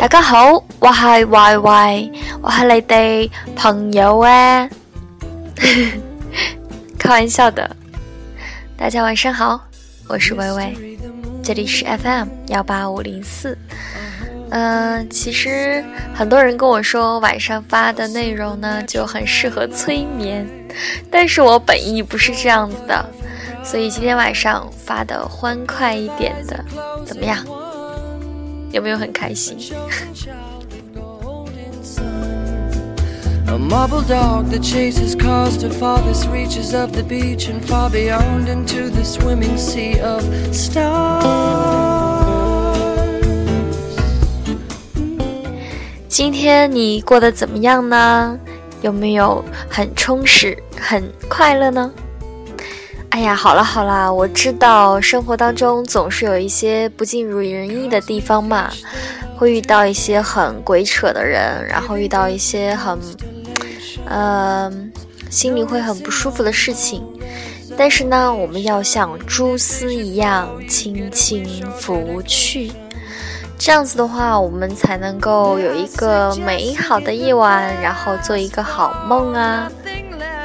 大家好，我係維維，我系你哋朋友啊，开玩笑的。大家晚上好，我是維維，這裡是 FM 幺八五零四。嗯，其实很多人跟我说晚上发的内容呢就很适合催眠，但是我本意不是这样子的，所以今天晚上发的欢快一点的，怎么样？有没有很开心？今天你过得怎么样呢？有没有很充实、很快乐呢？哎呀，好了好了，我知道生活当中总是有一些不尽如人意的地方嘛，会遇到一些很鬼扯的人，然后遇到一些很，呃，心里会很不舒服的事情。但是呢，我们要像蛛丝一样轻轻拂去，这样子的话，我们才能够有一个美好的夜晚，然后做一个好梦啊。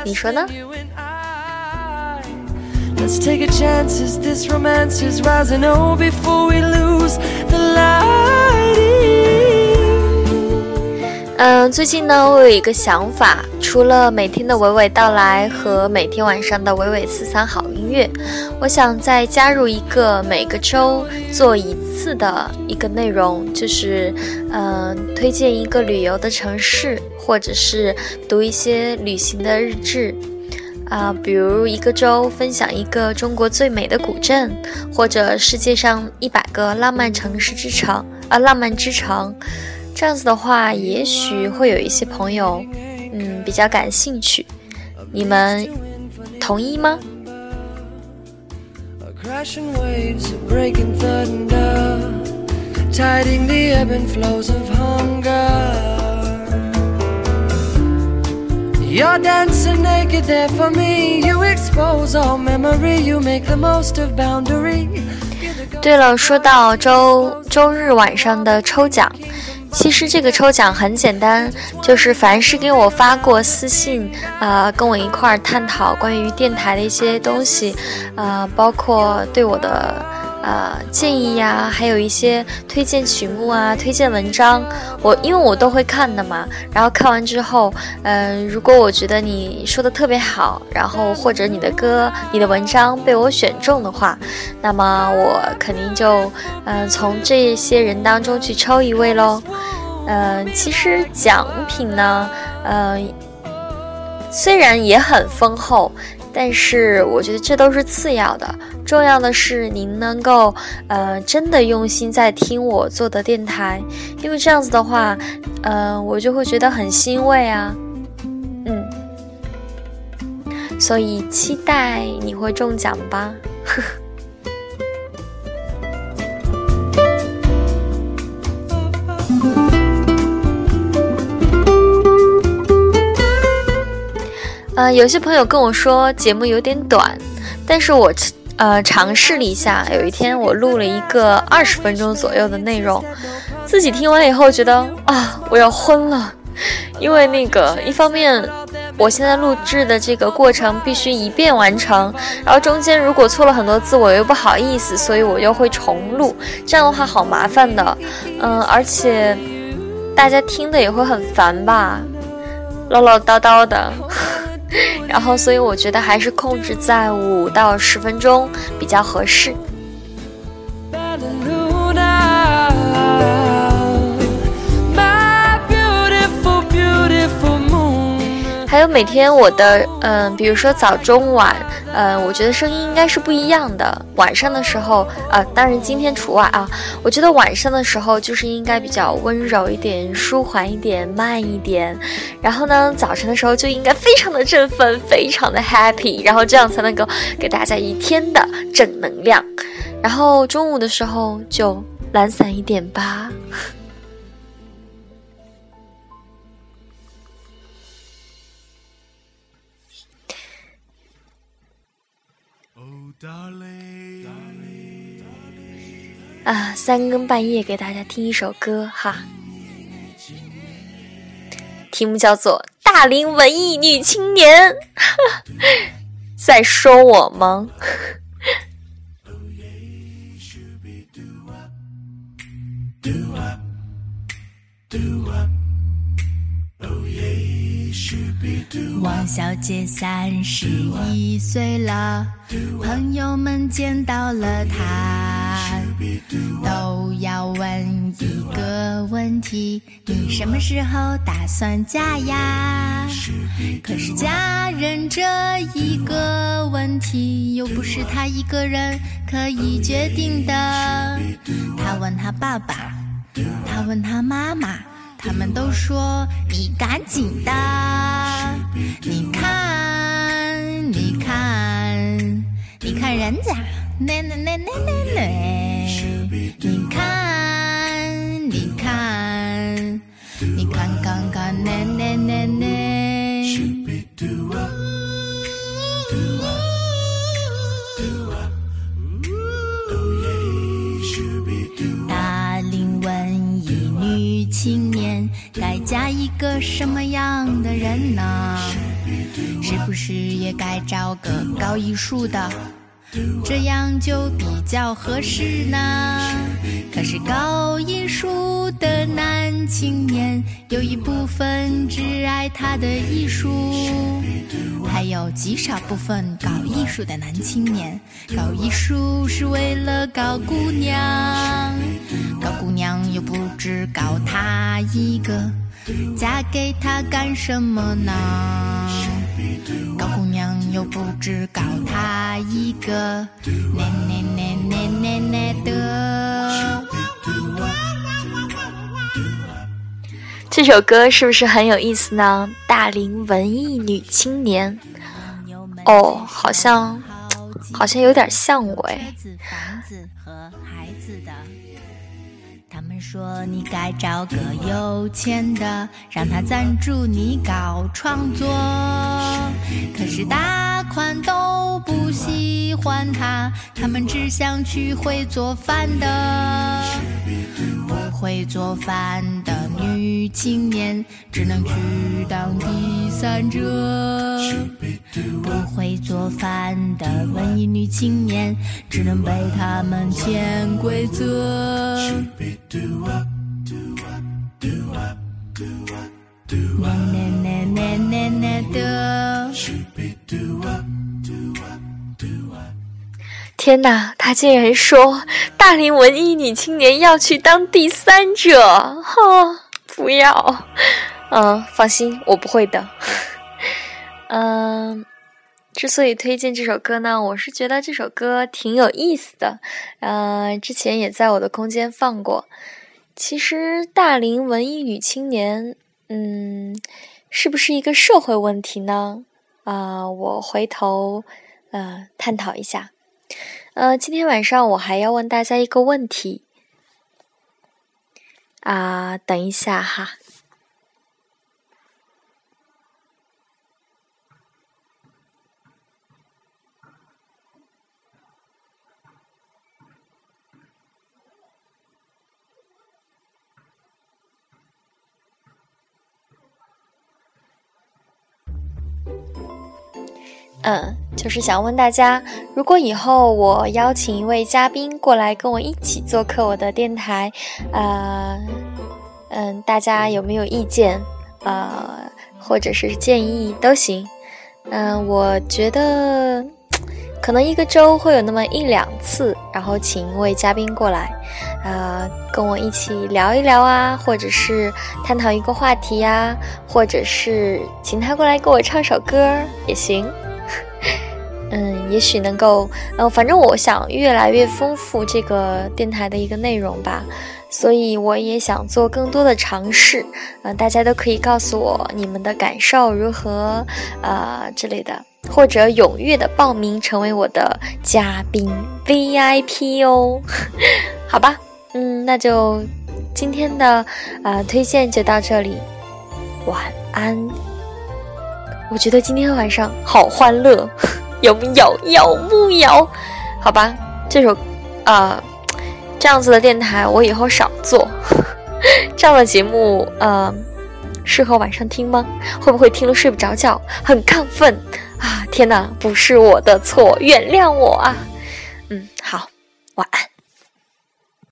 你说呢？Let's take a chance as this romance is rising. Oh, before we lose the light. 嗯，最近呢，我有一个想法，除了每天的娓娓道来和每天晚上的娓娓四三好音乐，我想再加入一个每个周做一次的一个内容，就是，嗯，推荐一个旅游的城市，或者是读一些旅行的日志，啊、比如一个州分享一个中国最美的古镇，或者世界上一百个浪漫城市之城，啊、浪漫之城，这样子的话，也许会有一些朋友，嗯，比较感兴趣，你们同意吗？You're dancing naked there for me. You expose all memory. You make the most of boundary. 对了，说到周周日晚上的抽奖，其实这个抽奖很简单，就是凡是给我发过私信，呃，跟我一块儿探讨关于电台的一些东西，包括对我的呃，建议呀、啊，還有一些推荐曲目啊，推荐文章，我因为我都会看的嘛。然后看完之后，嗯、如果我觉得你说的特别好，然后或者你的歌、你的文章被我选中的话，那么我肯定就，嗯、呃，從這些人当中去抽一位喽。嗯、其实奖品呢，嗯、呃，雖然也很丰厚。但是我觉得这都是次要的，重要的是您能够，呃，真的用心在听我做的电台，因为这样子的话，呃，我就会觉得很欣慰啊，嗯，所以期待你会中奖吧。呵 呵呃，有些朋友跟我说节目有点短，但是我呃尝试了一下，有一天我录了一个二十分钟左右的内容，自己听完以后觉得啊，我要昏了，因为那个一方面我现在录制的这个过程必须一遍完成，然后中间如果错了很多字，我又不好意思，所以我又会重录，这样的话好麻烦的，嗯，而且大家听的也会很烦吧，唠唠叨叨的。然后，所以我觉得还是控制在五到十分钟比较合适。还有每天我的嗯，比如说早中晚，嗯，我觉得声音应该是不一样的。晚上的时候，啊，当然今天除外啊。我觉得晚上的时候就是应该比较温柔一点、舒缓一点、慢一点。然后呢，早晨的时候就应该非常的振奋、非常的 happy，然后这样才能够给大家一天的正能量。然后中午的时候就懒散一点吧。啊三更半夜给大家听一首歌哈。题目叫做大龄文艺女青年。在说我吗？王小姐三十一岁了，朋友们见到了她，都要问一个问题：你什么时候打算嫁呀？可是嫁人这一个问题，又不是她一个人可以决定的。她问她爸爸，她问她妈妈。他们都说你赶紧的，你看，你看，你看人家，那那那那那那，你看，你看，你看看看那不是也该找个搞艺术的，这样就比较合适呢？可是搞艺术的男青年有一部分只爱他的艺术，还有极少部分搞艺术的男青年搞艺术是为了搞姑娘。搞姑娘又不只搞他一个，嫁给他干什么呢？搞姑娘又不只搞他一个，那那那那那那的。这首歌是不是很有意思呢？大龄文艺女青年，哦，好像好像有点像我哎。他们说你该找个有钱的，让他赞助你搞创作。可是大款都不喜欢他，他们只想娶会做饭的。不会做饭的女青年，只能去当第三者。不会做饭的文艺女青年，只能被他们潜规则。天哪，他竟然说大龄文艺女青年要去当第三者！哈，不要，嗯，放心，我不会的。嗯，之所以推荐这首歌呢，我是觉得这首歌挺有意思的。呃，之前也在我的空间放过。其实，大龄文艺女青年，嗯，是不是一个社会问题呢？啊，我回头呃探讨一下。呃，今天晚上我还要问大家一个问题。啊，等一下哈。嗯，就是想问大家，如果以后我邀请一位嘉宾过来跟我一起做客我的电台，呃，嗯，大家有没有意见？呃，或者是建议都行。嗯，我觉得可能一个周会有那么一两次，然后请一位嘉宾过来，呃，跟我一起聊一聊啊，或者是探讨一个话题呀，或者是请他过来给我唱首歌也行。嗯，也许能够，呃，反正我想越来越丰富这个电台的一个内容吧，所以我也想做更多的尝试，嗯，大家都可以告诉我你们的感受如何，呃之类的，或者踊跃的报名成为我的嘉宾 VIP 哦，好吧，嗯，那就今天的呃推荐就到这里，晚安。我觉得今天晚上好欢乐，有木有？有木有？好吧，这首，呃，这样子的电台我以后少做，这样的节目，呃，适合晚上听吗？会不会听了睡不着觉，很亢奋啊？天哪，不是我的错，原谅我啊！嗯，好，晚安。